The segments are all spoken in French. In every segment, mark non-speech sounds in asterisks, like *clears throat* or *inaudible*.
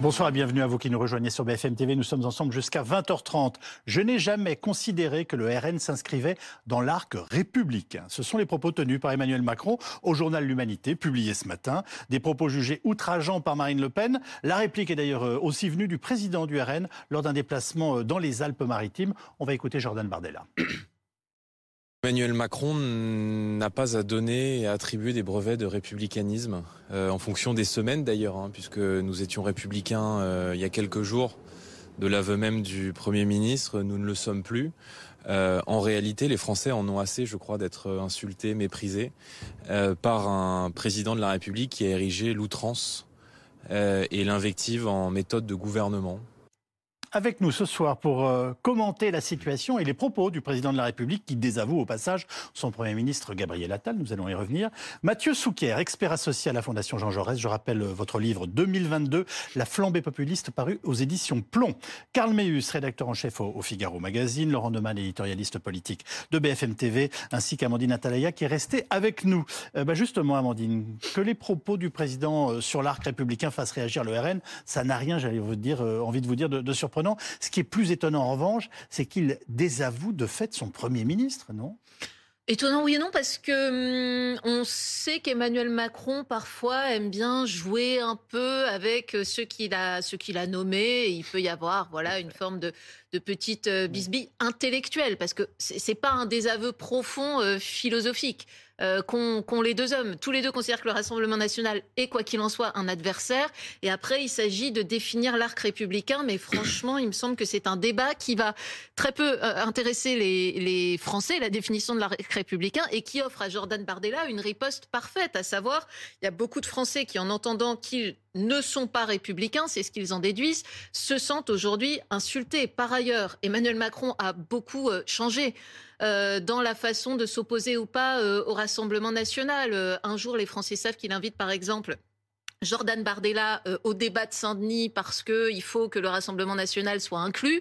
Bonsoir et bienvenue à vous qui nous rejoignez sur BFM TV. Nous sommes ensemble jusqu'à 20h30. Je n'ai jamais considéré que le RN s'inscrivait dans l'arc républicain. Ce sont les propos tenus par Emmanuel Macron au journal L'Humanité, publié ce matin. Des propos jugés outrageants par Marine Le Pen. La réplique est d'ailleurs euh, aussi venue du président du RN lors d'un déplacement euh, dans les Alpes-Maritimes. On va écouter Jordan Bardella. *clears throat* Emmanuel Macron n'a pas à donner et à attribuer des brevets de républicanisme, euh, en fonction des semaines d'ailleurs, hein, puisque nous étions républicains euh, il y a quelques jours. De l'aveu même du Premier ministre, nous ne le sommes plus. Euh, en réalité, les Français en ont assez, je crois, d'être insultés, méprisés par un président de la République qui a érigé l'outrance et l'invective en méthode de gouvernement avec nous ce soir pour euh, commenter la situation et les propos du président de la République qui désavoue au passage son Premier ministre Gabriel Attal. Nous allons y revenir. Mathieu Souquer, expert associé à la Fondation Jean Jaurès. Je rappelle euh, votre livre 2022, La flambée populiste, paru aux éditions Plomb. Karl Meus, rédacteur en chef au, Figaro Magazine. Laurent Neumann, éditorialiste politique de BFM TV, ainsi qu'Amandine Atalaya qui est restée avec nous. Euh, bah justement, Amandine, que les propos du président sur l'arc républicain fassent réagir le RN, ça n'a rien, j'allais vous dire, envie de vous dire, de, de surprenant ce qui est plus étonnant en revanche, c'est qu'il désavoue de fait son Premier ministre, non? Étonnant oui et non parce que hum, on sait qu'Emmanuel Macron parfois aime bien jouer un peu avec ceux qu'il a ceux qu'il a nommés. Et il peut y avoir voilà une forme de de petite euh, bisbille intellectuelle parce que c'est pas un désaveu profond euh, philosophique euh, qu'ont les deux hommes. Tous les deux considèrent que le Rassemblement national est, quoi qu'il en soit, un adversaire. Et après, il s'agit de définir l'arc républicain. Mais franchement, il me semble que c'est un débat qui va très peu euh, intéresser les, Français, la définition de l'arc républicain, et qui offre à Jordan Bardella une riposte parfaite. À savoir, il y a beaucoup de Français qui, en entendant qu'ils ne sont pas républicains, c'est ce qu'ils en déduisent, se sentent aujourd'hui insultés. Par ailleurs, Emmanuel Macron a beaucoup euh, changé. Euh, dans la façon de s'opposer ou pas au Rassemblement national. Euh, un jour, les Français savent qu'il invite, par exemple, Jordan Bardella au débat de Saint-Denis parce qu'il faut que le Rassemblement national soit inclus.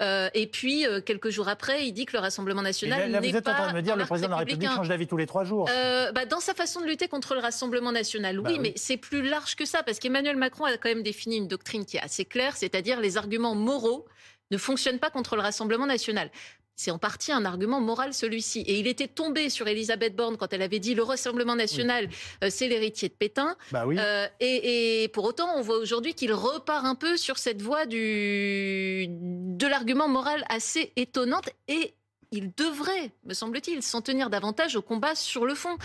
et puis, quelques jours après, il dit que le Rassemblement national. Vous êtes en train de me dire que le président de la République change d'avis tous les trois jours bah, Dans sa façon de lutter contre le Rassemblement national, oui, bah oui. mais c'est plus large que ça, parce qu'Emmanuel Macron a quand même défini une doctrine qui est assez claire, c'est-à-dire les arguments moraux ne fonctionnent pas contre le Rassemblement national. C'est en partie un argument moral celui-ci. Et il était tombé sur Elisabeth Borne quand elle avait dit le Rassemblement national, euh, c'est l'héritier de Pétain. Bah oui. Euh, et, et, pour autant, on voit aujourd'hui qu'il repart un peu sur cette voie du, de l'argument moral assez étonnante et il devrait, me semble-t-il, s'en tenir davantage au combat sur le fond.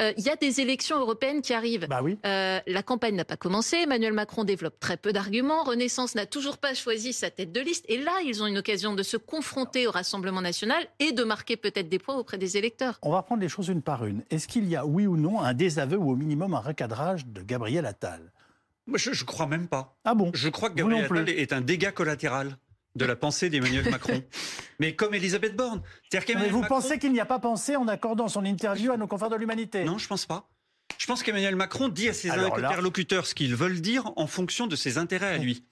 Euh, il y a des élections européennes qui arrivent. Bah oui. Euh, la campagne n'a pas commencé. Emmanuel Macron développe très peu d'arguments. Renaissance n'a toujours pas choisi sa tête de liste. Et là, ils ont une occasion de se confronter au Rassemblement national et de marquer peut-être des points auprès des électeurs. On va prendre les choses une par une. Est-ce qu'il y a, oui ou non, un désaveu ou au minimum un recadrage de Gabriel Attal? Je, ne crois même pas. Ah bon? Je crois que Gabriel Attal est un dégât collatéral de la pensée d'Emmanuel *laughs* Macron. Mais comme Elisabeth Borne. Mais vous pensez qu'il n'y a pas pensé en accordant son interview à nos confrères de l'humanité? Non, je pense pas. Je pense qu'Emmanuel Macron dit à ses interlocuteurs ce qu'ils veulent dire en fonction de ses intérêts à lui.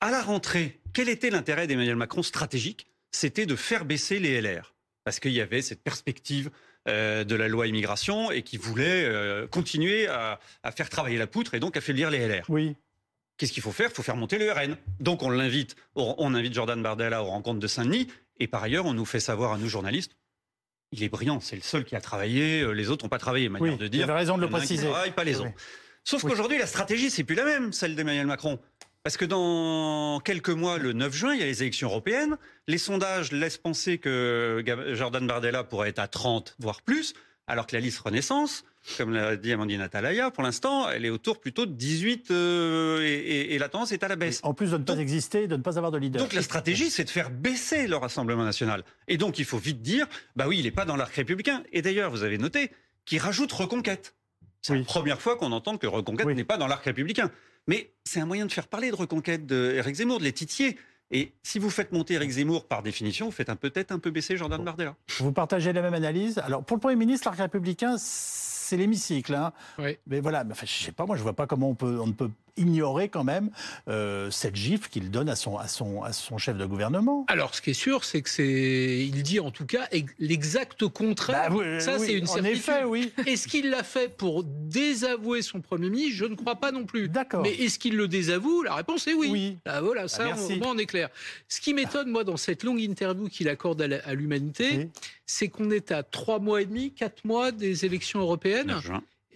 À la rentrée, quel était l'intérêt d'Emmanuel Macron stratégique? C'était de faire baisser les LR. Parce qu'il y avait cette perspective euh, de la loi immigration et qui voulait euh, continuer à, à, faire travailler la poutre et donc affaiblir les LR. Oui. Qu'est-ce qu'il faut faire? Il faut faire monter le RN. Donc on l'invite, on invite Jordan Bardella aux rencontres de Saint-Denis. Et par ailleurs, on nous fait savoir à nous journalistes, il est brillant, c'est le seul qui a travaillé, euh, les autres n'ont pas travaillé, manière de dire. Vous avez raison de le préciser. pas les autres. Sauf qu'aujourd'hui, la stratégie, c'est plus la même, celle d'Emmanuel Macron. Parce que dans quelques mois, le 9 juin, il y a les élections européennes. Les sondages laissent penser que Jordan Bardella pourrait être à 30, voire plus, alors que la liste Renaissance, comme l'a dit Amandine Atalaya, pour l'instant, elle est autour plutôt de 18 euh, et, la tendance est à la baisse. En plus de ne pas exister, de ne pas avoir de leader. Donc la stratégie, c'est de faire baisser le Rassemblement national. Et donc il faut vite dire, bah oui, il n'est pas dans l'arc républicain. Et d'ailleurs, vous avez noté qu'il rajoute Reconquête. C'est la première fois qu'on entend que Reconquête n'est pas dans l'arc républicain. Mais c'est un moyen de faire parler de Reconquête d'Éric Zemmour, de les titiller. Et si vous faites monter Éric Zemmour par définition, vous faites peut-être un peu baisser Jordan Bardella. Vous partagez la même analyse. Alors pour le Premier ministre, l'arc républicain, c'est l'hémicycle. Hein. Mais voilà, enfin, je sais pas, moi je vois pas comment on, peut, on ne peut ignorer quand même euh, cette gifle qu'il donne à son, à, son, à son chef de gouvernement. Alors, ce qui est sûr, c'est que c'est, il dit en tout cas l'exact contraire. Bah Ça, c'est une en effet, oui. Est-ce qu'il l'a fait pour désavouer son premier ministre Je ne crois pas non plus. D'accord. Mais est-ce qu'il le désavoue? La réponse est oui. Oui. Ah, voilà, ça, Ah, merci. on, on est clair. Ce qui m'étonne, moi, dans cette longue interview qu'il accorde à l'humanité, Oui. c'est qu'on est à trois mois et demi, quatre mois des élections européennes.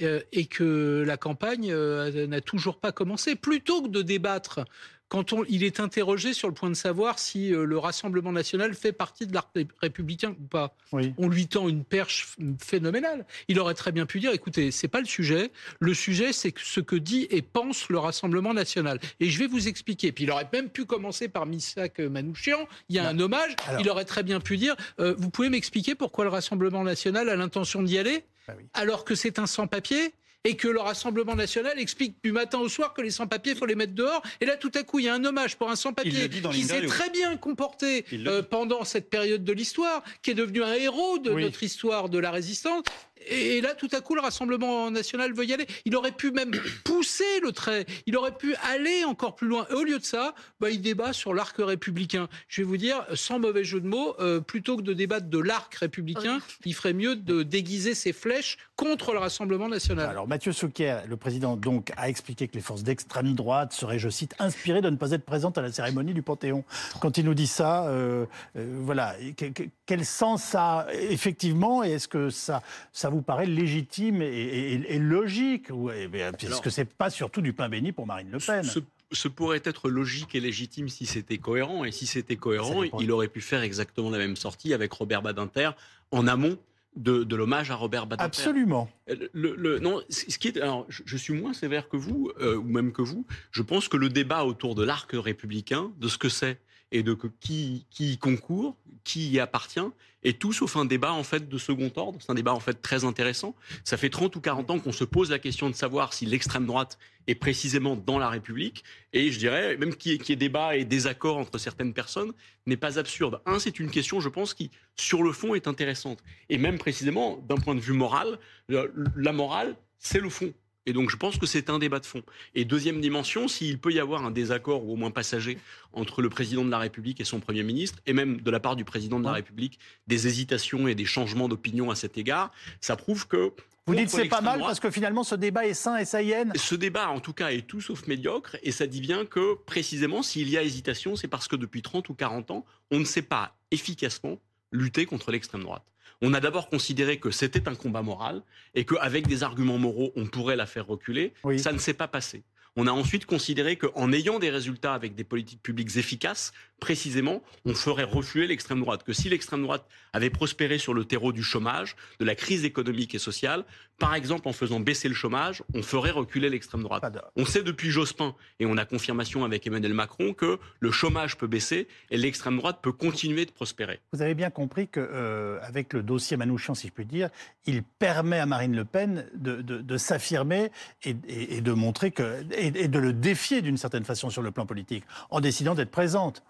9 juin. euh, et que la campagne euh, n'a toujours pas commencé. Plutôt que de débattre, quand on, il est interrogé sur le point de savoir si euh, le Rassemblement national fait partie de l'arc ré- républicain ou pas, Oui. on lui tend une perche phénoménale. Il aurait très bien pu dire, écoutez, c'est pas le sujet. Le sujet, c'est ce que dit et pense le Rassemblement national. Et je vais vous expliquer. Puis il aurait même pu commencer par Missak Manouchian. Il y a Non. un hommage. Alors- Il aurait très bien pu dire, euh, vous pouvez m'expliquer pourquoi le Rassemblement national a l'intention d'y aller? Bah oui. alors que c'est un sans-papier et que le Rassemblement national explique du matin au soir que les sans-papiers, il faut les mettre dehors. Et là, tout à coup, il y a un hommage pour un sans-papier qui s'est très bien comporté euh, pendant cette période de l'histoire, qui est devenu un héros de Oui. notre histoire de la résistance. Et là, tout à coup, le Rassemblement national veut y aller. Il aurait pu même *coughs* pousser le trait. Il aurait pu aller encore plus loin. Et au lieu de ça, bah, il débat sur l'arc républicain. Je vais vous dire, sans mauvais jeu de mots, euh, plutôt que de débattre de l'arc républicain, il ferait mieux de déguiser ses flèches contre le Rassemblement national. Alors Mathieu Souquier, le président donc a expliqué que les forces d'extrême droite seraient, je cite, inspirées de ne pas être présentes à la cérémonie du Panthéon. Quand il nous dit ça, euh, euh, voilà, Et que- que- quel sens ça a effectivement et est-ce que ça, ça vous paraît légitime et, et- et logique Est-ce que c'est pas surtout du pain béni pour Marine Le Pen Ce, ce pourrait être logique et légitime si c'était cohérent. Et si c'était cohérent, il aurait pu faire exactement la même sortie avec Robert Badinter en amont de, de l'hommage à Robert Badinter. Absolument. Le, le- non, ce ce qui est, alors, je, je suis moins sévère que vous, euh, ou même que vous. Je pense que le débat autour de l'arc républicain, de ce que c'est et de qui, y concourt, qui y appartient, est tout sauf un débat en fait de second ordre. C'est un débat en fait très intéressant. Ça fait 30 ou 40 ans qu'on se pose la question de savoir si l'extrême droite est précisément dans la République. Et je dirais, même qu'il y, ait- débat et désaccord entre certaines personnes, n'est pas absurde. Un, c'est une question, je pense, qui, sur le fond, est intéressante. Et même précisément, d'un point de vue moral, la morale, c'est le fond. Et donc, je pense que c'est un débat de fond. Et deuxième dimension, s'il peut y avoir un désaccord, ou au moins passager, entre le président de la République et son Premier ministre, et même de la part du président de la. République, des hésitations et des changements d'opinion à cet égard, ça prouve que... Vous dites c'est pas mal droite, parce que finalement ce débat est sain et saïenne. ce débat, en tout cas, est tout sauf médiocre, et ça dit bien que, précisément, s'il y a hésitation, c'est parce que depuis 30 ou 40 ans, on ne sait pas efficacement lutter contre l'extrême droite. On a d'abord considéré que c'était un combat moral, et qu'avec des arguments moraux, on pourrait la faire reculer. Oui. Ça ne s'est pas passé. On a ensuite considéré qu'en ayant des résultats avec des politiques publiques efficaces, précisément, on ferait refluer l'extrême droite. Que si l'extrême droite avait prospéré sur le terreau du chômage, de la crise économique et sociale, par exemple en faisant baisser le chômage, on ferait reculer l'extrême droite. On sait depuis Jospin, et on a confirmation avec Emmanuel Macron, que le chômage peut baisser et l'extrême droite peut continuer de prospérer. Vous avez bien compris que euh, avec le dossier Manouchian, si je puis dire, il permet à Marine Le Pen de, de- de s'affirmer et, et- et de montrer que et, et de le défier d'une certaine façon sur le plan politique en décidant d'être présente.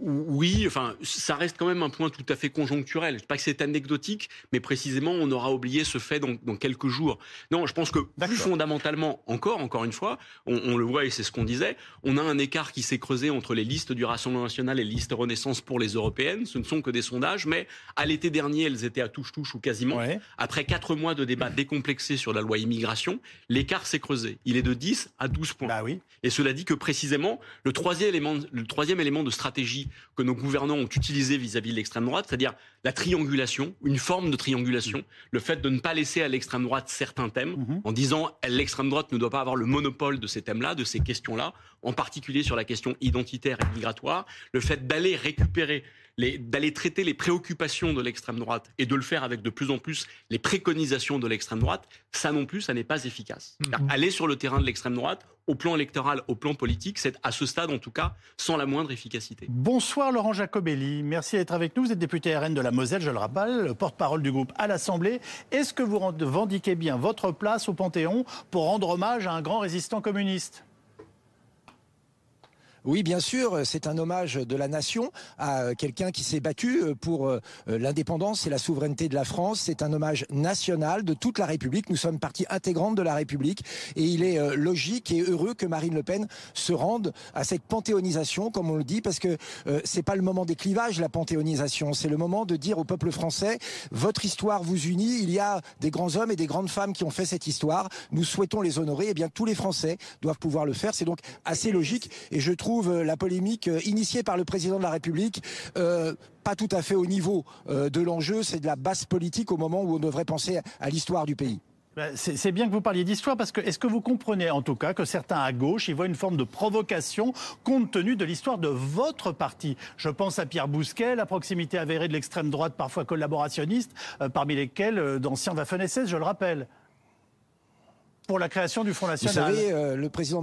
Oui, enfin, ça reste quand même un point tout à fait conjoncturel. Je dis pas que c'est anecdotique, mais précisément, on aura oublié ce fait dans, dans quelques jours. Non, je pense que plus fondamentalement, encore, encore une fois, on, on le voit et c'est ce qu'on disait, on a un écart qui s'est creusé entre les listes du Rassemblement national et les listes Renaissance pour les européennes. Ce ne sont que des sondages, mais à l'été dernier, elles étaient à touche-touche ou quasiment. Ouais. Après quatre mois de débat décomplexé sur la loi immigration, l'écart s'est creusé. Il est de 10 à 12 points. Bah oui. Et cela dit que précisément, le troisième élément, le troisième élément de stratégie que nos gouvernants ont utilisé vis-à-vis de l'extrême droite, c'est-à-dire la triangulation, une forme de triangulation, le fait de ne pas laisser à l'extrême droite certains thèmes, Mhm. en disant l'extrême droite ne doit pas avoir le monopole de ces thèmes-là, de ces questions-là, en particulier sur la question identitaire et migratoire, le fait d'aller récupérer d'aller traiter les préoccupations de l'extrême droite et de le faire avec de plus en plus les préconisations de l'extrême droite, ça non plus, ça n'est pas efficace. Mhm. Aller sur le terrain de l'extrême droite, au plan électoral, au plan politique, c'est à ce stade en tout cas sans la moindre efficacité. Bonsoir Laurent Jacobelli, merci d'être avec nous. Vous êtes député RN de la Moselle, je le rappelle, le porte-parole du groupe à l'Assemblée. Est-ce que vous revendiquez bien votre place au Panthéon pour rendre hommage à un grand résistant communiste? Oui, bien sûr, c'est un hommage de la nation à quelqu'un qui s'est battu pour euh, l'indépendance et la souveraineté de la France. C'est un hommage national de toute la République. Nous sommes partie intégrante de la République et il est euh, logique et heureux que Marine Le Pen se rende à cette panthéonisation, comme on le dit, parce que euh, c'est pas le moment des clivages, la panthéonisation. C'est le moment de dire au peuple français, votre histoire vous unit. Il y a des grands hommes et des grandes femmes qui ont fait cette histoire. Nous souhaitons les honorer. Eh bien, tous les Français doivent pouvoir le faire. C'est donc assez logique et je trouve euh, la polémique euh, initiée par le président de la République euh, pas tout à fait au niveau de l'enjeu. C'est de la basse politique au moment où on devrait penser à l'histoire du pays. Ben, c'est bien que vous parliez d'histoire parce que est-ce que vous comprenez en tout cas que certains à gauche y voient une forme de provocation compte tenu de l'histoire de votre parti? Je pense à Pierre Bousquet, la proximité avérée de l'extrême droite parfois collaborationniste, parmi lesquels d'anciens Waffen SS, je le rappelle, pour la création du Front National. Vous savez, le président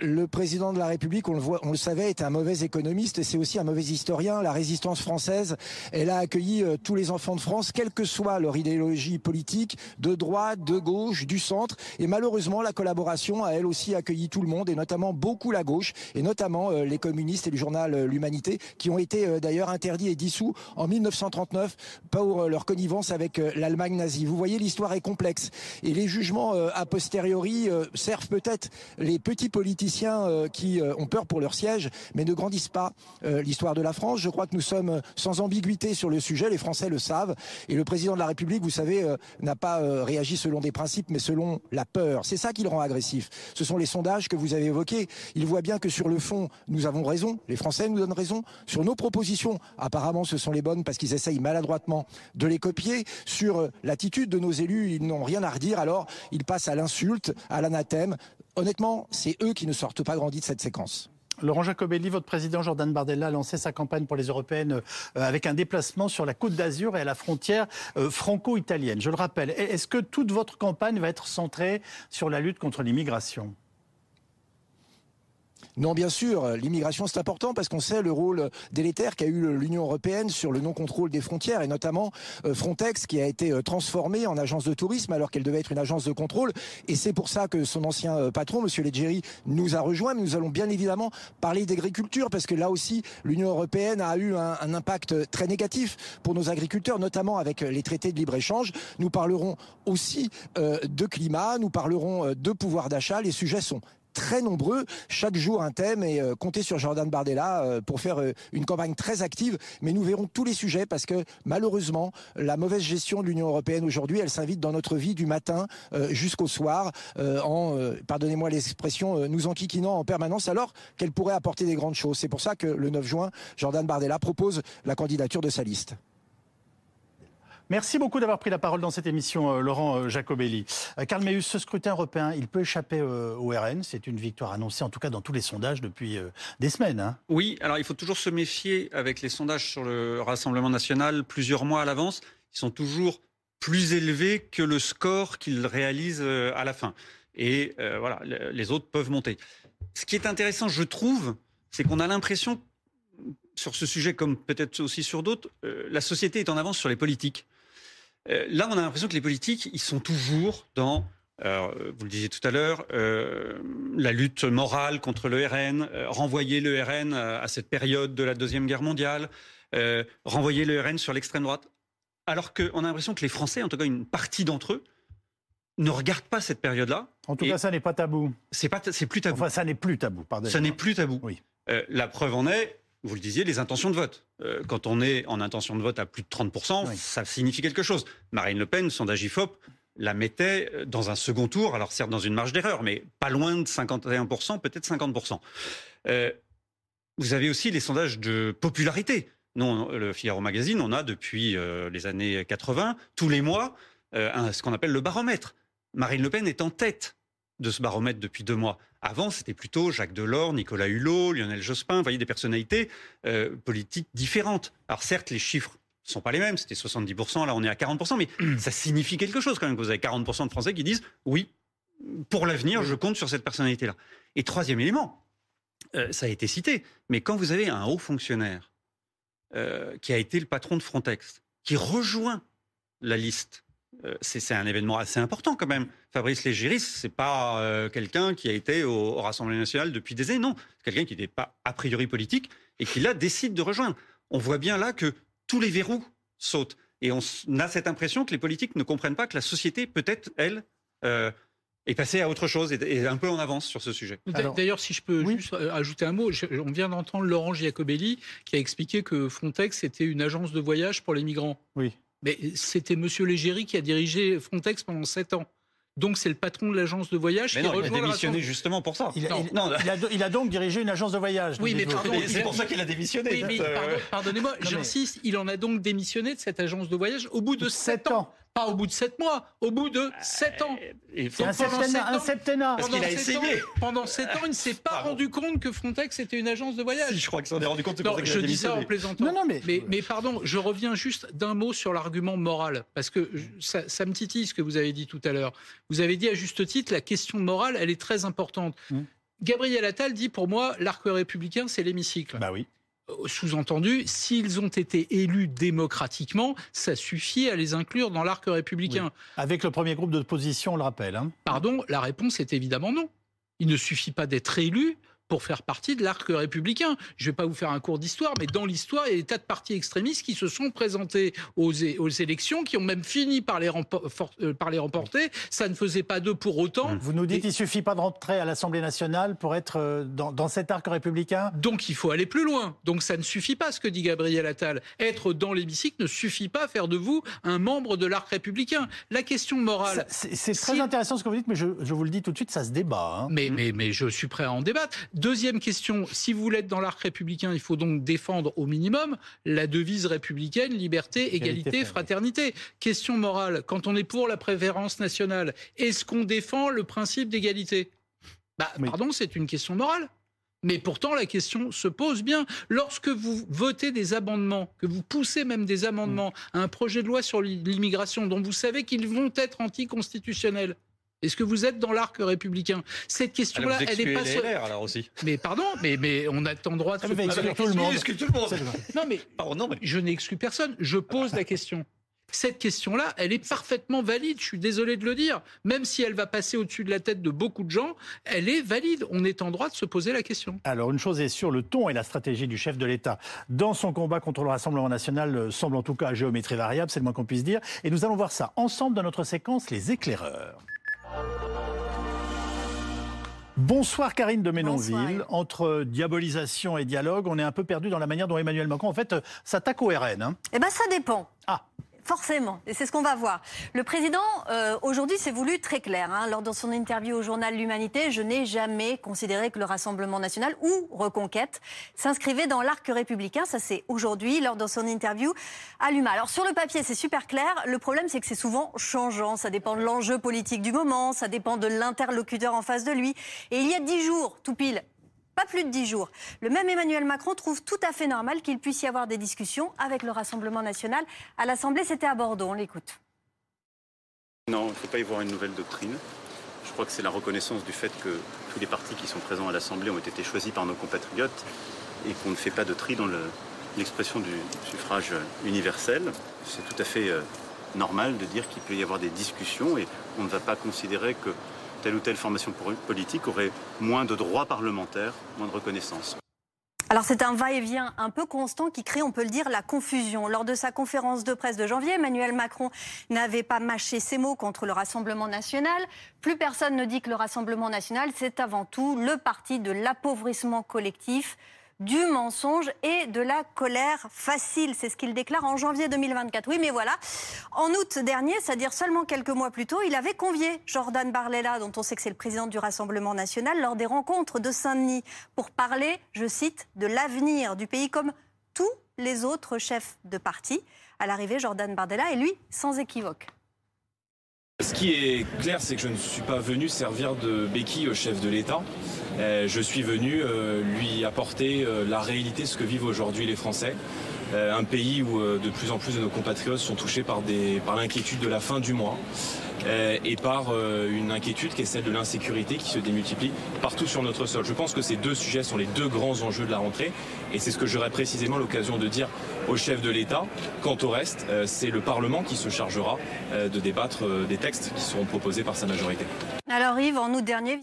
le président de la République, on le, savait, est un mauvais économiste et c'est aussi un mauvais historien. La résistance française, elle a accueilli euh, tous les enfants de France, quelle que soit leur idéologie politique, de droite, de gauche, du centre. Et malheureusement, la collaboration a elle aussi accueilli tout le monde et notamment beaucoup la gauche et notamment euh, les communistes et le journal euh, L'Humanité qui ont été d'ailleurs interdits et dissous en 1939 pour leur connivence avec l'Allemagne nazie. Vous voyez, l'histoire est complexe et les jugements a posteriori servent peut-être les petits politiques politiciens euh, qui euh, ont peur pour leur siège, mais ne grandissent pas euh, l'histoire de la France. Je crois que nous sommes sans ambiguïté sur le sujet, les Français le savent, et le président de la République, vous savez, n'a pas réagi selon des principes, mais selon la peur. C'est ça qui le rend agressif. Ce sont les sondages que vous avez évoqués. Il voit bien que sur le fond, nous avons raison, les Français nous donnent raison. Sur nos propositions, apparemment, ce sont les bonnes parce qu'ils essayent maladroitement de les copier. Sur l'attitude de nos élus, ils n'ont rien à redire, alors ils passent à l'insulte, à l'anathème honnêtement, c'est eux qui ne sortent pas grandis de cette séquence. Laurent Jacobelli, votre président Jordan Bardella a lancé sa campagne pour les européennes euh, avec un déplacement sur la côte d'Azur et à la frontière euh, franco-italienne. Je le rappelle, est-ce que toute votre campagne va être centrée sur la lutte contre l'immigration? Non, bien sûr, l'immigration c'est important parce qu'on sait le rôle délétère qu'a eu l'Union européenne sur le non-contrôle des frontières et notamment euh, Frontex qui a été euh, transformée en agence de tourisme alors qu'elle devait être une agence de contrôle. Et c'est pour ça que son ancien euh, patron, Monsieur Leggeri, nous a rejoint. Mais nous allons bien évidemment parler d'agriculture parce que là aussi l'Union européenne a eu un, un impact très négatif pour nos agriculteurs, notamment avec les traités de libre-échange. Nous parlerons aussi de climat, nous parlerons de pouvoir d'achat. Les sujets sont très nombreux, chaque jour un thème et euh, comptez sur Jordan Bardella euh, pour faire euh, une campagne très active. Mais nous verrons tous les sujets parce que malheureusement, la mauvaise gestion de l'Union européenne aujourd'hui, elle s'invite dans notre vie du matin jusqu'au soir en, pardonnez-moi l'expression, nous enquiquinant en permanence alors qu'elle pourrait apporter des grandes choses. C'est pour ça que le 9 juin, Jordan Bardella propose la candidature de sa liste. Merci beaucoup d'avoir pris la parole dans cette émission, euh, Laurent euh, Jacobelli. Euh, Karl Meus, ce scrutin européen, il peut échapper au RN. C'est une victoire annoncée, en tout cas dans tous les sondages depuis des semaines. Hein. Oui, alors il faut toujours se méfier avec les sondages sur le Rassemblement national plusieurs mois à l'avance. Ils sont toujours plus élevés que le score qu'ils réalisent à la fin. Et voilà, les autres peuvent monter. Ce qui est intéressant, je trouve, c'est qu'on a l'impression, sur ce sujet comme peut-être aussi sur d'autres, la société est en avance sur les politiques. Euh, là, on a l'impression que les politiques, ils sont toujours dans vous le disiez tout à l'heure, euh, la lutte morale contre le RN, euh, renvoyer le RN à, cette période de la Deuxième Guerre mondiale, renvoyer le RN sur l'extrême droite. Alors qu'on a l'impression que les Français, en tout cas une partie d'entre eux, ne regardent pas cette période-là. En tout cas, ça n'est pas tabou. C'est pas, c'est plus tabou. Enfin, ça n'est plus tabou, pardon. Ça n'est plus tabou. Oui. la preuve en est, vous le disiez, les intentions de vote. Euh, quand on est en intention de vote à plus de 30%, ça signifie quelque chose. Marine Le Pen, sondage IFOP, la mettait euh, dans un second tour, alors certes dans une marge d'erreur, mais pas loin de 51%, peut-être 50%. Euh, vous avez aussi les sondages de popularité. Non, le Figaro Magazine, on a depuis les années 80, tous les mois, ce qu'on appelle le baromètre. Marine Le Pen est en tête de ce baromètre depuis deux mois. Avant, c'était plutôt Jacques Delors, Nicolas Hulot, Lionel Jospin, vous voyez, des personnalités euh, politiques différentes. Alors certes, les chiffres ne sont pas les mêmes, c'était 70%, là on est à 40%, mais *clears throat* ça signifie quelque chose quand même que vous avez 40% de Français qui disent oui, pour l'avenir, je compte sur cette personnalité-là. Et troisième élément, euh, ça a été cité, mais quand vous avez un haut fonctionnaire euh, qui a été le patron de Frontex, qui rejoint la liste c'est un événement assez important quand même. Fabrice Légéris, c'est pas euh, quelqu'un qui a été au, au, Rassemblement national depuis des années, non. C'est quelqu'un qui n'est pas a priori politique et qui là décide de rejoindre. On voit bien là que tous les verrous sautent. Et on a cette impression que les politiques ne comprennent pas que la société, peut-être, elle, euh, est passée à autre chose et, et, un peu en avance sur ce sujet. D'ailleurs, si je peux oui. juste euh, ajouter un mot, on vient d'entendre Laurent Giacobelli qui a expliqué que Frontex était une agence de voyage pour les migrants. Oui. Mais c'était Monsieur Légéry qui a dirigé Frontex pendant sept ans. Donc c'est le patron de l'agence de voyage mais qui non, il a démissionné justement pour ça. Il a, il, non, il, a, il a, donc dirigé une agence de voyage. Oui, mais pardon, c'est pour ça qu'il a démissionné. Oui, mais pardon, pardonnez-moi, j'insiste, il en a donc démissionné de cette agence de voyage au bout de sept ans. ans. Pas au bout de sept mois, au bout de sept ans. C'est un, septennat, un septennat. Parce qu'il a essayé. Ans, pendant sept ans, il ne s'est pas Pardon. rendu compte que Frontex était une agence de voyage. Si, je crois que ça en est rendu compte. Non, je dis ça en plaisantant. Non, non, mais... mais... Mais, pardon, je reviens juste d'un mot sur l'argument moral, parce que ça, ça, me titille ce que vous avez dit tout à l'heure. Vous avez dit à juste titre, la question morale, elle est très importante. Mmh. Gabriel Attal dit, pour moi, l'arc républicain, c'est l'hémicycle. Bah oui sous-entendu, s'ils ont été élus démocratiquement, ça suffit à les inclure dans l'arc républicain. Oui. Avec le premier groupe d'opposition, on le rappelle. Hein. Pardon, la réponse est évidemment non. Il ne suffit pas d'être élu pour faire partie de l'arc républicain. Je ne vais pas vous faire un cours d'histoire, mais dans l'histoire, il y a des tas de partis extrémistes qui se sont présentés aux, aux élections, qui ont même fini par les, euh, par les remporter. Ça ne faisait pas d'eux pour autant. Vous nous dites qu'il ne suffit pas de rentrer à l'Assemblée nationale pour être euh, dans, dans, cet arc républicain Donc il faut aller plus loin. Donc ça ne suffit pas, ce que dit Gabriel Attal. Être dans l'hémicycle ne suffit pas à faire de vous un membre de l'arc républicain. La question morale... C'est très si... intéressant ce que vous dites, mais je, je, vous le dis tout de suite, ça se débat. Hein. Mais, mais, mais je suis prêt à en débattre. Deuxième question, si vous voulez être dans l'arc républicain, il faut donc défendre au minimum la devise républicaine, liberté, égalité, égalité fraternité. Question morale, quand on est pour la préférence nationale, est-ce qu'on défend le principe d'égalité? Bah, oui. Pardon, c'est une question morale. Mais pourtant, la question se pose bien. Lorsque vous votez des amendements, que vous poussez même des amendements mmh. à un projet de loi sur l'immigration dont vous savez qu'ils vont être anticonstitutionnels, est-ce que vous êtes dans l'arc républicain? Cette question-là, elle n'est pas sur... alors aussi. Mais pardon, mais, mais on a le droit de se poser tout le monde. tout le monde. Non mais, Pardon, non, mais... je n'exclus personne. Je pose la question. Cette question-là, elle est parfaitement valide. Je suis désolé de le dire. Même si elle va passer au-dessus de la tête de beaucoup de gens, elle est valide. On est en droit de se poser la question. Alors, une chose est sûre, le ton et la stratégie du chef de l'État dans son combat contre le Rassemblement national semblent en tout cas à géométrie variable, c'est le moins qu'on puisse dire. Et nous allons voir ça ensemble dans notre séquence Les éclaireurs. Bonsoir Karine de Ménonville. Entre diabolisation et dialogue, on est un peu perdu dans la manière dont Emmanuel Macron, en fait, s'attaque au RN. Hein. Eh bien, ça dépend. Ah. Forcément, et c'est ce qu'on va voir. Le président, euh, aujourd'hui, s'est voulu très clair. Hein. Lors de son interview au journal L'Humanité, je n'ai jamais considéré que le Rassemblement national ou Reconquête s'inscrivait dans l'arc républicain. Ça, c'est aujourd'hui, lors de son interview à l'UMA. Alors, sur le papier, c'est super clair. Le problème, c'est que c'est souvent changeant. Ça dépend de l'enjeu politique du moment, ça dépend de l'interlocuteur en face de lui. Et il y a dix jours, tout pile, pas plus de dix jours. Le même Emmanuel Macron trouve tout à fait normal qu'il puisse y avoir des discussions avec le Rassemblement national. À l'Assemblée, c'était à Bordeaux. On l'écoute. Non, il ne faut pas y voir une nouvelle doctrine. Je crois que c'est la reconnaissance du fait que tous les partis qui sont présents à l'Assemblée ont été choisis par nos compatriotes et qu'on ne fait pas de tri dans l'expression du suffrage universel. C'est tout à fait euh, normal de dire qu'il peut y avoir des discussions et on ne va pas considérer que telle ou telle formation politique aurait moins de droits parlementaires, moins de reconnaissance. Alors c'est un va-et-vient un peu constant qui crée, on peut le dire, la confusion. Lors de sa conférence de presse de janvier, Emmanuel Macron n'avait pas mâché ses mots contre le Rassemblement national. Plus personne ne dit que le Rassemblement national, c'est avant tout le parti de l'appauvrissement collectif du mensonge et de la colère facile. C'est ce qu'il déclare en janvier 2024. Oui, mais voilà. En août dernier, c'est-à-dire seulement quelques mois plus tôt, il avait convié Jordan Barlella, dont on sait que c'est le président du Rassemblement national, lors des rencontres de Saint-Denis pour parler, je cite, de l'avenir du pays comme tous les autres chefs de parti. À l'arrivée, Jordan Bardella est lui sans équivoque. Ce qui est clair, c'est que je ne suis pas venu servir de béquille au chef de l'État. Je suis venu lui apporter la réalité, ce que vivent aujourd'hui les Français. euh, un pays où euh, de plus en plus de nos compatriotes sont touchés par, l'inquiétude de la fin du mois euh, et par une inquiétude qui est celle de l'insécurité qui se démultiplie partout sur notre sol. Je pense que ces deux sujets sont les deux grands enjeux de la rentrée et c'est ce que j'aurai précisément l'occasion de dire au chef de l'État. Quant au reste, c'est le Parlement qui se chargera de débattre des textes qui seront proposés par sa majorité. Alors Yves, en août dernier,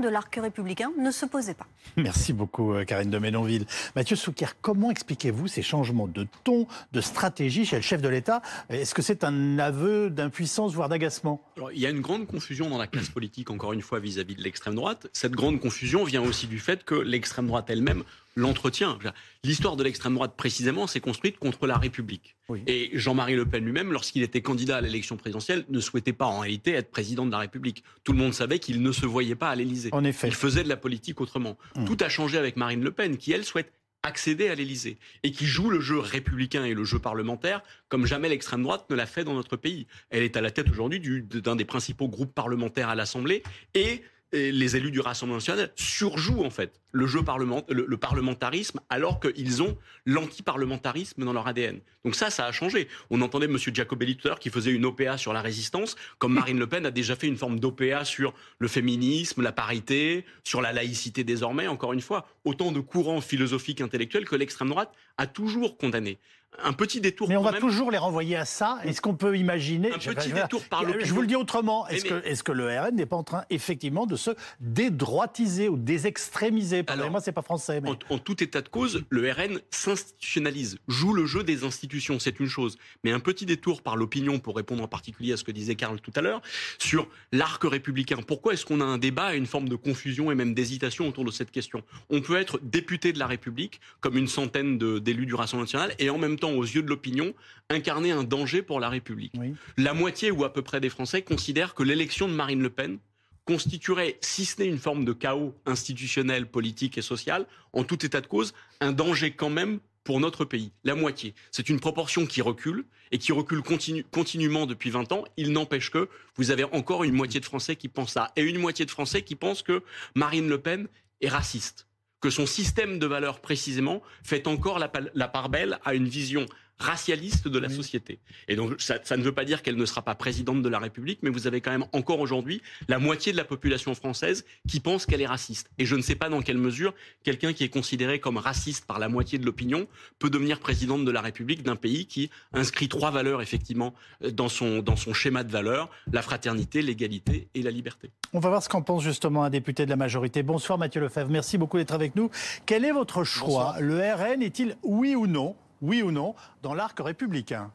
de l'arc républicain ne se posait pas. Merci beaucoup, euh, Karine de Ménonville. Mathieu Souquier, comment expliquez-vous ces changements de ton, de stratégie chez le chef de l'État? Est-ce que c'est un aveu d'impuissance, voire d'agacement? Il y a une grande confusion dans la classe politique, encore une fois, vis-à-vis de l'extrême droite. Cette grande confusion vient aussi du fait que l'extrême droite elle-même l'entretien. L'histoire de l'extrême droite, précisément, s'est construite contre la République. Et Jean-Marie Le Pen lui-même, lorsqu'il était candidat à l'élection présidentielle, ne souhaitait pas en réalité être président de la République. Tout le monde savait qu'il ne se voyait pas à l'Élysée. En effet. Il faisait de la politique autrement. Hum. Tout a changé avec Marine Le Pen, qui, elle, souhaite accéder à l'Élysée et qui joue le jeu républicain et le jeu parlementaire comme jamais l'extrême droite ne l'a fait dans notre pays. Elle est à la tête aujourd'hui d'un des principaux groupes parlementaires à l'Assemblée et les élus du Rassemblement national surjouent en fait le jeu parlement, le, parlementarisme alors qu'ils ont l'antiparlementarisme dans leur ADN. Donc ça, ça a changé. On entendait M. Giacobelli tout à l'heure qui faisait une OPA sur la résistance, comme Marine Le Pen a déjà fait une forme d'OPA sur le féminisme, la parité, sur la laïcité désormais. Encore une fois, autant de courants philosophiques intellectuels que l'extrême droite a toujours condamné un petit détour. Mais on va même. toujours les renvoyer à ça. Est-ce qu'on peut imaginer un petit détour par le. Je vous le dis autrement. Est-ce que, est que, le RN n'est pas en train effectivement de se dédroitiser ou désextrémiser? Pardonnez-moi, c'est pas français. Mais... En, tout état de cause, le RN s'institutionnalise, joue le jeu des institutions, c'est une chose. Mais un petit détour par l'opinion pour répondre en particulier à ce que disait Karl tout à l'heure sur l'arc républicain. Pourquoi est-ce qu'on a un débat et une forme de confusion et même d'hésitation autour de cette question? On peut être député de la République, comme une centaine d'élus du Rassemblement national, et en même temps aux yeux de l'opinion, incarner un danger pour la République. La moitié ou à peu près des Français considèrent que l'élection de Marine Le Pen constituerait, si ce n'est une forme de chaos institutionnel, politique et social, en tout état de cause, un danger quand même pour notre pays. La moitié. C'est une proportion qui recule et qui recule continuellement depuis 20 ans. Il n'empêche que vous avez encore une moitié de Français qui pensent ça et une moitié de Français qui pensent que Marine Le Pen est raciste que son système de valeurs précisément fait encore la, part belle à une vision racialiste de la société. Et donc ça, ne veut pas dire qu'elle ne sera pas présidente de la République, mais vous avez quand même encore aujourd'hui la moitié de la population française qui pense qu'elle est raciste. Et je ne sais pas dans quelle mesure quelqu'un qui est considéré comme raciste par la moitié de l'opinion peut devenir présidente de la République d'un pays qui inscrit trois valeurs effectivement dans son, dans son schéma de valeurs, la fraternité, l'égalité et la liberté. On va voir ce qu'en pense justement un député de la majorité. Bonsoir Mathieu Lefebvre, merci beaucoup d'être avec nous. Quel est votre choix? Le RN est-il oui ou non? Oui ou non, dans l'arc républicain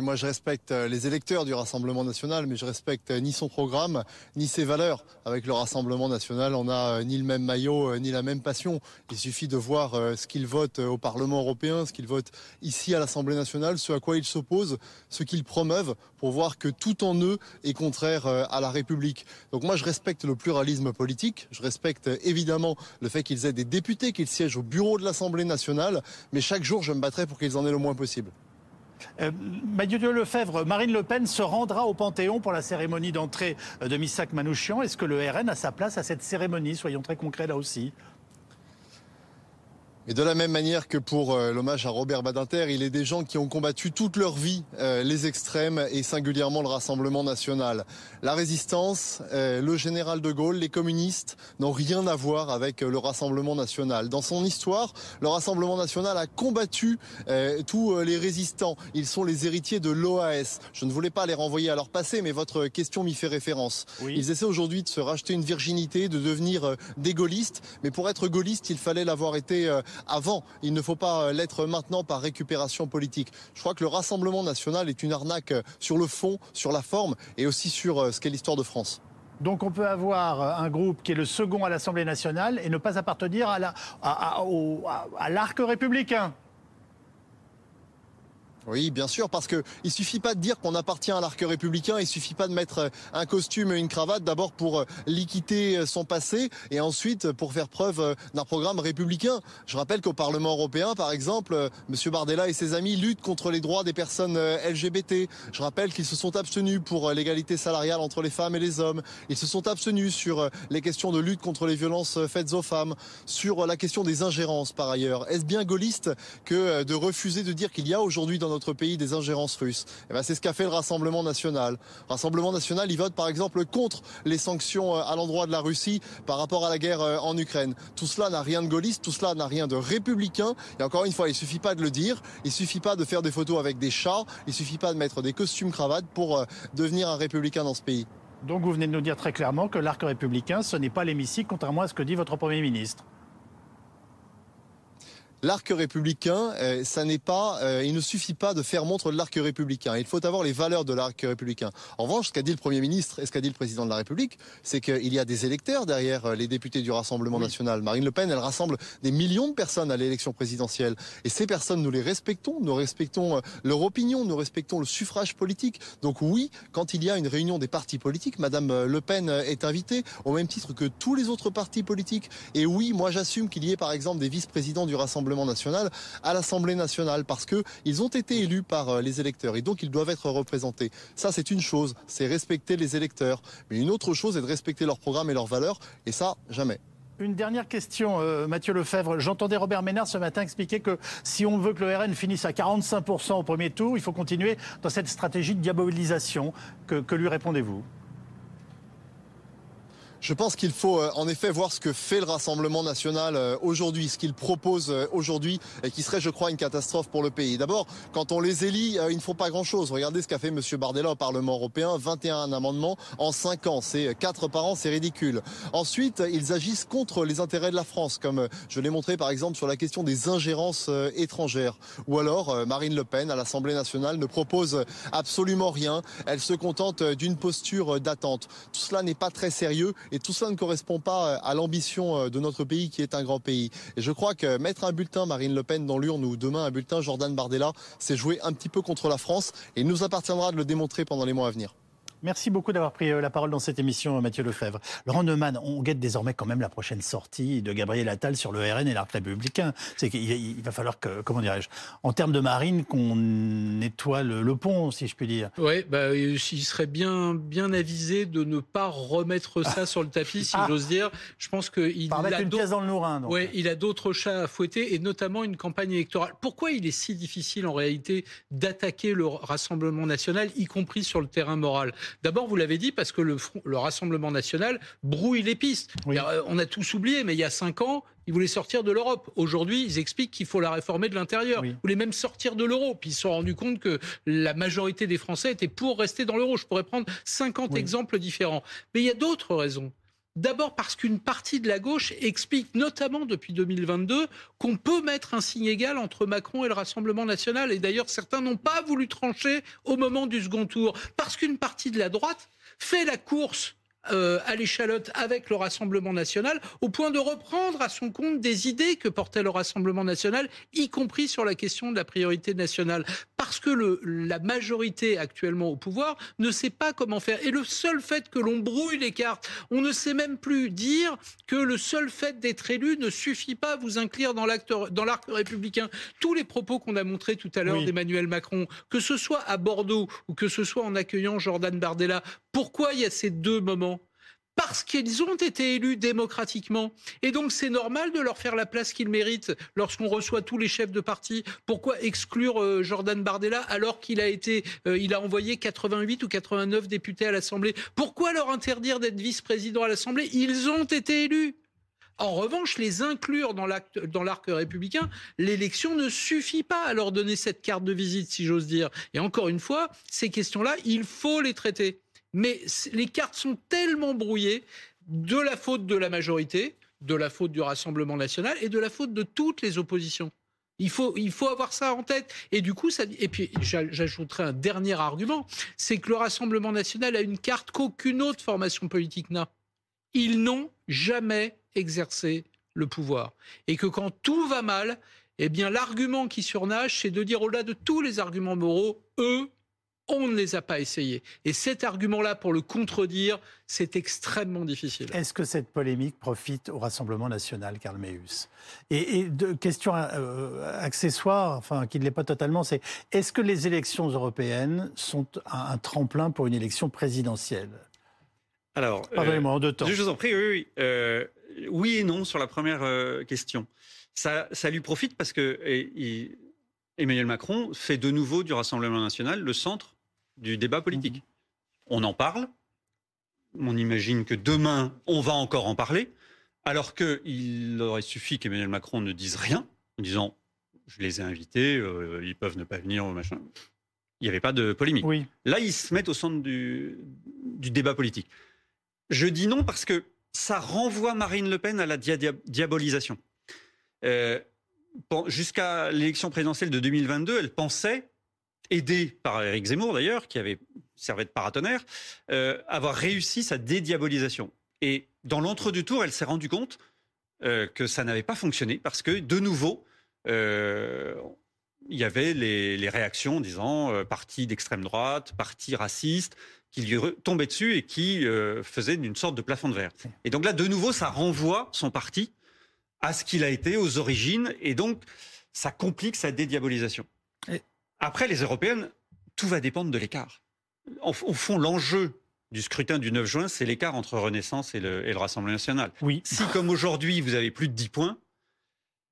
moi, je respecte euh, les électeurs du Rassemblement national, mais je respecte euh, ni son programme, ni ses valeurs. Avec le Rassemblement national, on n'a euh, ni le même maillot, ni la même passion. Il suffit de voir ce qu'ils votent au Parlement européen, ce qu'ils votent ici à l'Assemblée nationale, ce à quoi ils s'opposent, ce qu'ils promeuvent, pour voir que tout en eux est contraire à la République. Donc moi, je respecte le pluralisme politique. Je respecte évidemment le fait qu'ils aient des députés, qu'ils siègent au bureau de l'Assemblée nationale, mais chaque jour, je me battrai pour qu'ils en aient le moins possible. Euh, Mathieu Lefebvre, Marine Le Pen se rendra au Panthéon pour la cérémonie d'entrée de Missak Manouchian. Est-ce que le RN a sa place à cette cérémonie? Soyons très concrets là aussi. Et de la même manière que pour euh, l'hommage à Robert Badinter, il est des gens qui ont combattu toute leur vie euh, les extrêmes et singulièrement le Rassemblement national. La résistance, euh, le général de Gaulle, les communistes n'ont rien à voir avec le Rassemblement national. Dans son histoire, le Rassemblement national a combattu tous les résistants. Ils sont les héritiers de l'OAS. Je ne voulais pas les renvoyer à leur passé, mais votre question m'y fait référence. Ils essaient aujourd'hui de se racheter une virginité, de devenir des gaullistes. Mais pour être gaulliste, il fallait l'avoir été avant. Il ne faut pas euh, l'être maintenant par récupération politique. Je crois que le Rassemblement national est une arnaque euh, sur le fond, sur la forme et aussi sur euh, ce qu'est l'histoire de France. Donc on peut avoir un groupe qui est le second à l'Assemblée nationale et ne pas appartenir à l'arc républicain. Oui, bien sûr, parce que il suffit pas de dire qu'on appartient à l'arc républicain, il suffit pas de mettre euh, un costume et une cravate d'abord pour euh, liquider euh, son passé et ensuite pour faire preuve d'un programme républicain. Je rappelle qu'au Parlement européen, par exemple, Monsieur Bardella et ses amis luttent contre les droits des personnes LGBT. Je rappelle qu'ils se sont abstenus pour l'égalité salariale entre les femmes et les hommes. Ils se sont abstenus sur les questions de lutte contre les violences faites aux femmes, sur la question des ingérences par ailleurs. Est-ce bien gaulliste que de refuser de dire qu'il y a aujourd'hui dans notre pays des ingérences russes. Eh ben, c'est ce qu'a fait le Rassemblement national. Rassemblement national, il vote par exemple contre les sanctions euh, à l'endroit de la Russie par rapport à la guerre euh, en Ukraine. Tout cela n'a rien de gaulliste, tout cela n'a rien de républicain. Et encore une fois, il suffit pas de le dire, il suffit pas de faire des photos avec des chats, il suffit pas de mettre des costumes cravates pour euh, devenir un républicain dans ce pays. Donc vous venez de nous dire très clairement que l'arc républicain, ce n'est pas l'hémicycle, contrairement à ce que dit votre Premier ministre. L'arc républicain, euh, ça n'est pas, euh, il ne suffit pas de faire montre de l'arc républicain. Il faut avoir les valeurs de l'arc républicain. En revanche, ce qu'a dit le Premier ministre et ce qu'a dit le Président de la République, c'est qu'il y a des électeurs derrière euh, les députés du Rassemblement national. Marine Le Pen, elle rassemble des millions de personnes à l'élection présidentielle. Et ces personnes, nous les respectons. Nous respectons leur opinion, nous respectons le suffrage politique. Donc oui, quand il y a une réunion des partis politiques, Madame Le Pen est invitée au même titre que tous les autres partis politiques. Et oui, moi j'assume qu'il y ait par exemple des vice-présidents du Rassemblement national à l'Assemblée nationale parce que ils ont été élus par euh, les électeurs et donc ils doivent être représentés. Ça, c'est une chose, c'est respecter les électeurs. Mais une autre chose est de respecter leurs programmes et leurs valeurs et ça, jamais. Une dernière question, euh, Mathieu Lefebvre. J'entendais Robert Ménard ce matin expliquer que si on veut que le RN finisse à 45% au premier tour, il faut continuer dans cette stratégie de diabolisation. que lui répondez-vous? Je pense qu'il faut euh, en effet voir ce que fait le Rassemblement national euh, aujourd'hui, ce qu'il propose euh, aujourd'hui, et qui serait, je crois, une catastrophe pour le pays. D'abord, quand on les élit, ils ne font pas grand-chose. Regardez ce qu'a fait M. Bardella au Parlement européen, 21 amendements en 5 ans. C'est 4 par an, c'est ridicule. Ensuite, ils agissent contre les intérêts de la France, comme je l'ai montré par exemple sur la question des ingérences étrangères. Ou alors, Marine Le Pen, à l'Assemblée nationale, ne propose absolument rien. Elle se contente d'une posture d'attente. Tout cela n'est pas très sérieux et tout cela ne correspond pas euh, à l'ambition euh, de notre pays qui est un grand pays. Et je crois que mettre un bulletin Marine Le Pen dans l'urne ou demain un bulletin Jordan Bardella, c'est jouer un petit peu contre la France et il nous appartiendra de le démontrer pendant les mois à venir. Merci beaucoup d'avoir pris euh, la parole dans cette émission, Mathieu Lefebvre. Laurent Neumann, on guette désormais quand même la prochaine sortie de Gabriel Attal sur le RN et l'arc républicain. C'est qu'il va falloir que, comment dirais-je, en termes de marine, qu'on nettoie le, pont, si je puis dire. Oui, bah, il serait bien, bien avisé de ne pas remettre ça ah. sur le tapis, si ah. j'ose dire. Je pense qu'il a une pièce dans le nourrin. Oui, il a d'autres chats à fouetter et notamment une campagne électorale. Pourquoi il est si difficile en réalité d'attaquer le Rassemblement national, y compris sur le terrain moral? D'abord, vous l'avez dit, parce que le, Rassemblement national brouille les pistes. Euh, on a tous oublié, mais il y a cinq ans, ils voulaient sortir de l'Europe. Aujourd'hui, ils expliquent qu'il faut la réformer de l'intérieur. Ils voulaient même sortir de l'euro. Puis ils se sont rendus compte que la majorité des Français étaient pour rester dans l'euro. Je pourrais prendre 50 exemples différents. Mais il y a d'autres raisons. D'abord parce qu'une partie de la gauche explique, notamment depuis 2022, qu'on peut mettre un signe égal entre Macron et le Rassemblement national. Et d'ailleurs, certains n'ont pas voulu trancher au moment du second tour. Parce qu'une partie de la droite fait la course euh, à l'échalote avec le Rassemblement national, au point de reprendre à son compte des idées que portait le Rassemblement national, y compris sur la question de la priorité nationale. Parce que le, la majorité actuellement au pouvoir ne sait pas comment faire. Et le seul fait que l'on brouille les cartes, on ne sait même plus dire que le seul fait d'être élu ne suffit pas à vous inclure dans l'arc républicain. Tous les propos qu'on a montrés tout à l'heure d'Emmanuel Macron, que ce soit à Bordeaux ou que ce soit en accueillant Jordan Bardella, pourquoi il y a ces deux moments parce qu'ils ont été élus démocratiquement. Et donc c'est normal de leur faire la place qu'ils méritent lorsqu'on reçoit tous les chefs de parti. Pourquoi exclure euh, Jordan Bardella alors qu'il a été, euh, il a envoyé 88 ou 89 députés à l'Assemblée? Pourquoi leur interdire d'être vice-président à l'Assemblée? Ils ont été élus. En revanche, les inclure dans l'arc républicain, l'élection ne suffit pas à leur donner cette carte de visite, si j'ose dire. Et encore une fois, ces questions-là, il faut les traiter. Mais les cartes sont tellement brouillées de la faute de la majorité, de la faute du Rassemblement national et de la faute de toutes les oppositions. Il faut, il faut avoir ça en tête. Et du coup, et puis j'ajouterai un dernier argument, c'est que le Rassemblement national a une carte qu'aucune autre formation politique n'a. Ils n'ont jamais exercé le pouvoir. Et que quand tout va mal, eh bien l'argument qui surnage, c'est de dire au-delà de tous les arguments moraux, eux, on ne les a pas essayés. Et cet argument-là, pour le contredire, c'est extrêmement difficile. Est-ce que cette polémique profite au Rassemblement national, Karl Meus? Et, et de, question euh, accessoire, enfin qui ne l'est pas totalement, c'est est-ce que les élections européennes sont un, un tremplin pour une élection présidentielle? Alors, pardonnez-moi en deux temps. Je vous en prie, oui, oui. Euh, oui et non sur la première euh, question. Ça, ça lui profite parce que et, Emmanuel Macron fait de nouveau du Rassemblement national le centre du débat politique. On en parle. On imagine que demain, on va encore en parler. Alors qu'il aurait suffi qu'Emmanuel Macron ne dise rien, en disant je les ai invités, euh, ils peuvent ne pas venir, machin. Il n'y avait pas de polémique. Oui. Là, ils se mettent au centre du, du débat politique. Je dis non parce que ça renvoie Marine Le Pen à la dia- dia- diabolisation. Euh, Jusqu'à l'élection présidentielle de 2022, elle pensait, aidée par Éric Zemmour d'ailleurs, qui avait servi de paratonnerre, euh, avoir réussi sa dédiabolisation. Et dans l'entre-deux-tours, elle s'est rendue compte euh, que ça n'avait pas fonctionné parce que, de nouveau, euh, il y avait les, réactions disant euh, parti d'extrême droite, parti raciste, qui lui tombaient dessus et qui faisaient une sorte de plafond de verre. Et donc là, de nouveau, ça renvoie son parti à ce qu'il a été aux origines, et donc ça complique sa dédiabolisation. Après, les européennes, tout va dépendre de l'écart. Au fond, l'enjeu du scrutin du 9 juin, c'est l'écart entre Renaissance et le, et le Rassemblement national. Oui. Si, comme aujourd'hui, vous avez plus de 10 points,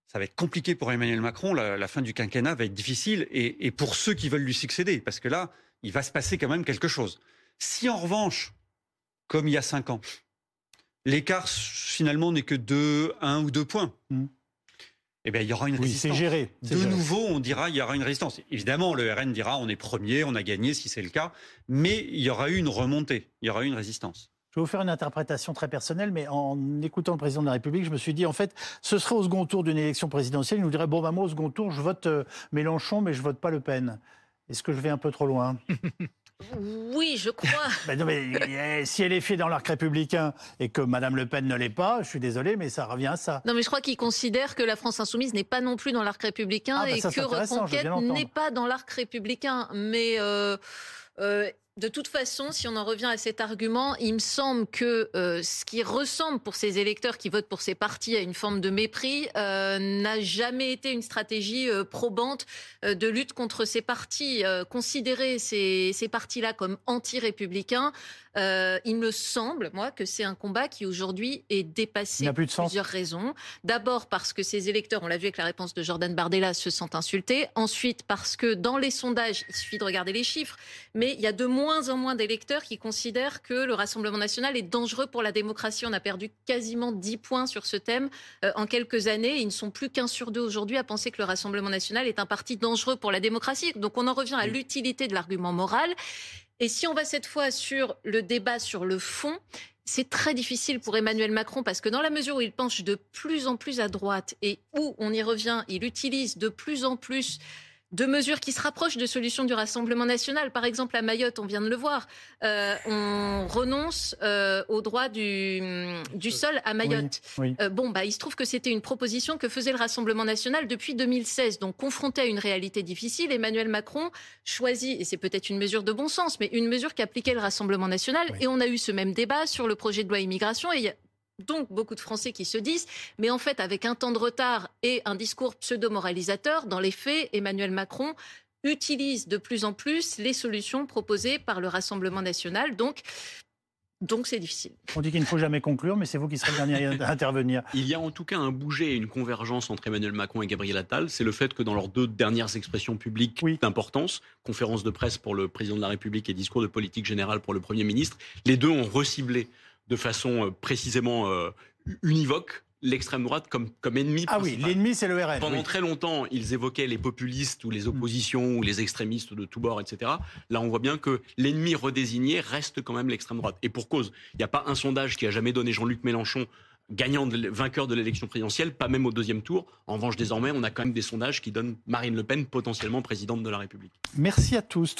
ça va être compliqué pour Emmanuel Macron. La, la fin du quinquennat va être difficile. Et, et pour ceux qui veulent lui succéder, parce que là, il va se passer quand même quelque chose. Si en revanche, comme il y a 5 ans, l'écart finalement n'est que de 1 ou 2 points, Mm. Eh bien, il y aura une Oui, c'est résistance. géré. De géré. nouveau, on dira il y aura une résistance. Évidemment, le RN dira on est premier, on a gagné si c'est le cas, mais il y aura eu une remontée, il y aura eu une résistance. Je vais vous faire une interprétation très personnelle, mais en écoutant le président de la République, je me suis dit, en fait, ce serait au second tour d'une élection présidentielle, il nous dirait, bon, bah, moi, au second tour, je vote euh, Mélenchon, mais je vote pas Le Pen. Est-ce que je vais un peu trop loin? *laughs* Oui, je crois. *laughs* Ben non, mais, eh, Si elle est faite dans l'arc républicain et que Madame Le Pen ne l'est pas, je suis désolé, mais ça revient à ça. Non, mais je crois qu'il considère que la France insoumise n'est pas non plus dans l'arc républicain Ah, bah et ça, que Reconquête n'est pas dans l'arc républicain. Mais euh, euh, de toute façon, si on en revient à cet argument, il me semble que euh, ce qui ressemble pour ces électeurs qui votent pour ces partis à une forme de mépris euh, n'a jamais été une stratégie euh, probante de lutte contre ces partis. Considérer ces, ces partis-là comme anti-républicains, euh, il me semble, moi, que c'est un combat qui aujourd'hui est dépassé pour sens. plusieurs raisons. D'abord parce que ces électeurs, on l'a vu avec la réponse de Jordan Bardella, se sentent insultés. Ensuite parce que dans les sondages, il suffit de regarder les chiffres, mais il y a de moins en moins d'électeurs qui considèrent que le Rassemblement national est dangereux pour la démocratie. On a perdu quasiment 10 points sur ce thème euh, en quelques années. Ils ne sont plus qu'un sur deux aujourd'hui à penser que le Rassemblement national est un parti dangereux pour la démocratie. Donc on en revient à l'utilité de l'argument moral. Et si on va cette fois sur le débat sur le fond, c'est très difficile pour Emmanuel Macron parce que dans la mesure où il penche de plus en plus à droite et où, on y revient, il utilise de plus en plus de mesures qui se rapprochent de solutions du Rassemblement national. Par exemple, à Mayotte, on vient de le voir, euh, on renonce euh, au droit du, du sol à Mayotte. Oui. Euh, bon, bah, il se trouve que c'était une proposition que faisait le Rassemblement national depuis 2016. Donc, confronté à une réalité difficile, Emmanuel Macron choisit, et c'est peut-être une mesure de bon sens, mais une mesure qu'appliquait le Rassemblement national. Oui. Et on a eu ce même débat sur le projet de loi immigration. Et donc beaucoup de Français qui se disent, mais en fait, avec un temps de retard et un discours pseudo-moralisateur, dans les faits, Emmanuel Macron utilise de plus en plus les solutions proposées par le Rassemblement national. Donc, donc c'est difficile. On dit qu'il ne faut jamais conclure, mais c'est vous qui serez le dernier à *laughs* intervenir. Il y a en tout cas un bouger et une convergence entre Emmanuel Macron et Gabriel Attal. C'est le fait que dans leurs deux dernières expressions publiques Oui. d'importance, conférence de presse pour le président de la République et discours de politique générale pour le Premier ministre, les deux ont reciblé de façon euh, précisément euh, univoque l'extrême droite comme, comme ennemi Ah oui, l'ennemi, c'est le RN. Pendant oui. très longtemps, ils évoquaient les populistes ou les oppositions ou les extrémistes de tous bords, etc. Là, on voit bien que l'ennemi redésigné reste quand même l'extrême droite. Et pour cause, il n'y a pas un sondage qui a jamais donné Jean-Luc Mélenchon gagnant, de, vainqueur de l'élection présidentielle, pas même au deuxième tour. En revanche, désormais, on a quand même des sondages qui donnent Marine Le Pen potentiellement présidente de la République. Merci à tous.